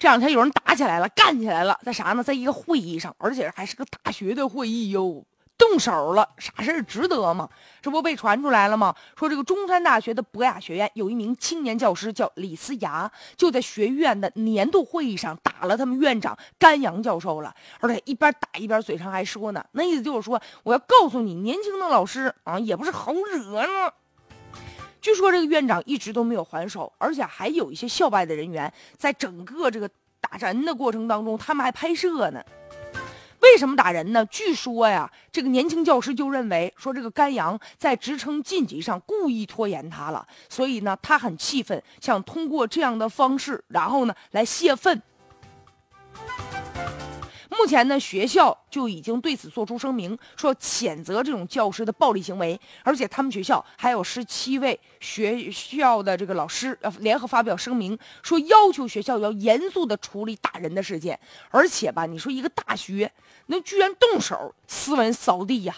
这两天有人打起来了，干起来了，在啥呢？在一个会议上，而且还是个大学的会议哟。动手了，啥事儿值得吗？这不被传出来了吗？说这个中山大学的博雅学院有一名青年教师叫李思雅，就在学院的年度会议上打了他们院长甘阳教授了，而且一边打一边嘴上还说呢，那意思就是说我要告诉你，年轻的老师啊也不是好惹呢。据说这个院长一直都没有还手，而且还有一些校外的人员在整个这个打人的过程当中，他们还拍摄呢。为什么打人呢？据说呀，这个年轻教师就认为说这个甘阳在职称晋级上故意拖延他了，所以呢，他很气愤，想通过这样的方式，然后呢来泄愤。目前呢，学校就已经对此作出声明，说谴责这种教师的暴力行为，而且他们学校还有十七位学校的这个老师呃联合发表声明，说要求学校要严肃的处理打人的事件，而且吧，你说一个大学那居然动手斯文扫地呀？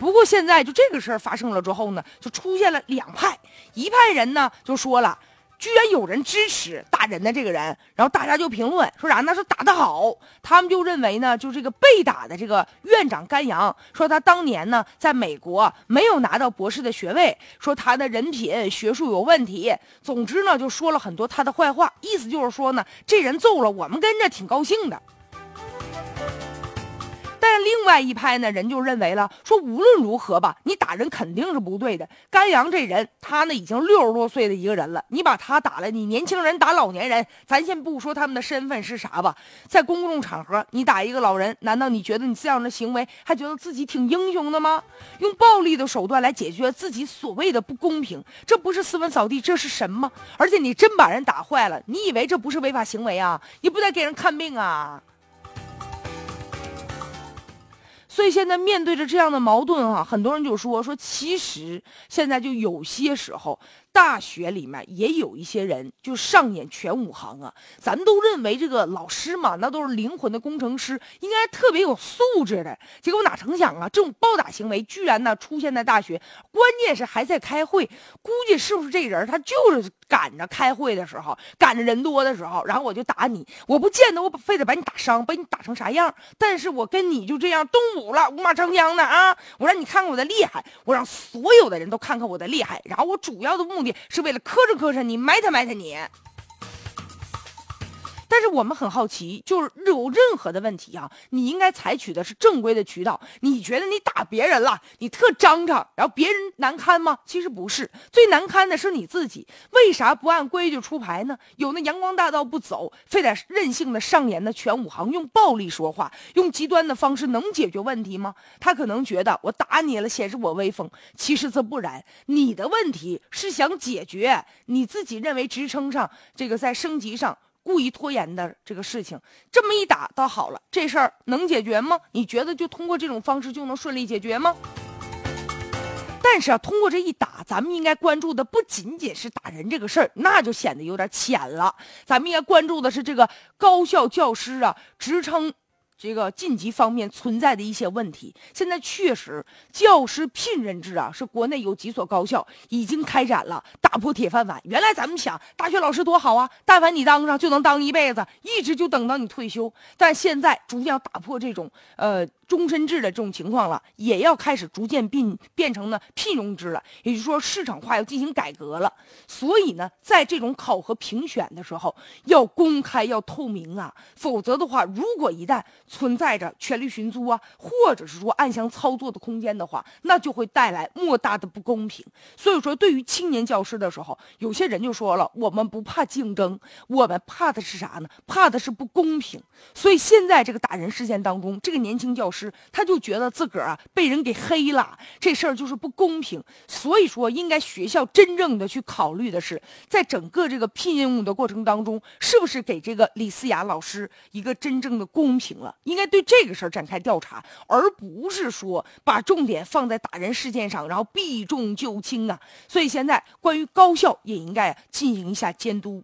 不过现在就这个事儿发生了之后呢，就出现了两派，一派人呢就说了。居然有人支持打人的这个人，然后大家就评论说啥呢？说打得好，他们就认为呢，就这个被打的这个院长甘阳，说他当年呢在美国没有拿到博士的学位，说他的人品学术有问题，总之呢就说了很多他的坏话，意思就是说呢，这人揍了我们跟着挺高兴的。但另外一派呢，人就认为了，说无论如何吧，你打人肯定是不对的。甘阳这人，他呢已经六十多岁的一个人了，你把他打了，你年轻人打老年人，咱先不说他们的身份是啥吧，在公众场合你打一个老人，难道你觉得你这样的行为还觉得自己挺英雄的吗？用暴力的手段来解决自己所谓的不公平，这不是斯文扫地，这是什么？而且你真把人打坏了，你以为这不是违法行为啊？你不得给人看病啊？所以现在面对着这样的矛盾啊，很多人就说说，其实现在就有些时候。大学里面也有一些人就上演全武行啊，咱都认为这个老师嘛，那都是灵魂的工程师，应该特别有素质的。结果哪成想啊，这种暴打行为居然呢出现在大学，关键是还在开会。估计是不是这人他就是赶着开会的时候，赶着人多的时候，然后我就打你。我不见得我非得把你打伤，把你打成啥样，但是我跟你就这样动武了，五马长枪的啊！我让你看看我的厉害，我让所有的人都看看我的厉害，然后我主要的目。是为了磕碜磕碜你，埋汰埋汰你。但是我们很好奇，就是有任何的问题啊，你应该采取的是正规的渠道。你觉得你打别人了，你特张张，然后别人难堪吗？其实不是，最难堪的是你自己。为啥不按规矩出牌呢？有那阳光大道不走，非得任性的上演的全武行，用暴力说话，用极端的方式能解决问题吗？他可能觉得我打你了，显示我威风。其实这不然，你的问题是想解决你自己认为职称上这个在升级上。故意拖延的这个事情，这么一打倒好了，这事儿能解决吗？你觉得就通过这种方式就能顺利解决吗？但是啊，通过这一打，咱们应该关注的不仅仅是打人这个事儿，那就显得有点浅了。咱们应该关注的是这个高校教师啊，职称。这个晋级方面存在的一些问题，现在确实教师聘任制啊，是国内有几所高校已经开展了打破铁饭碗。原来咱们想大学老师多好啊，但凡你当上就能当一辈子，一直就等到你退休。但现在逐渐要打破这种呃。终身制的这种情况了，也要开始逐渐变变成呢聘用制了，也就是说市场化要进行改革了。所以呢，在这种考核评选的时候，要公开要透明啊，否则的话，如果一旦存在着权力寻租啊，或者是说暗箱操作的空间的话，那就会带来莫大的不公平。所以说，对于青年教师的时候，有些人就说了，我们不怕竞争，我们怕的是啥呢？怕的是不公平。所以现在这个打人事件当中，这个年轻教师。他就觉得自个儿啊被人给黑了，这事儿就是不公平。所以说，应该学校真正的去考虑的是，在整个这个聘用的过程当中，是不是给这个李思雅老师一个真正的公平了？应该对这个事儿展开调查，而不是说把重点放在打人事件上，然后避重就轻啊。所以现在关于高校也应该进行一下监督。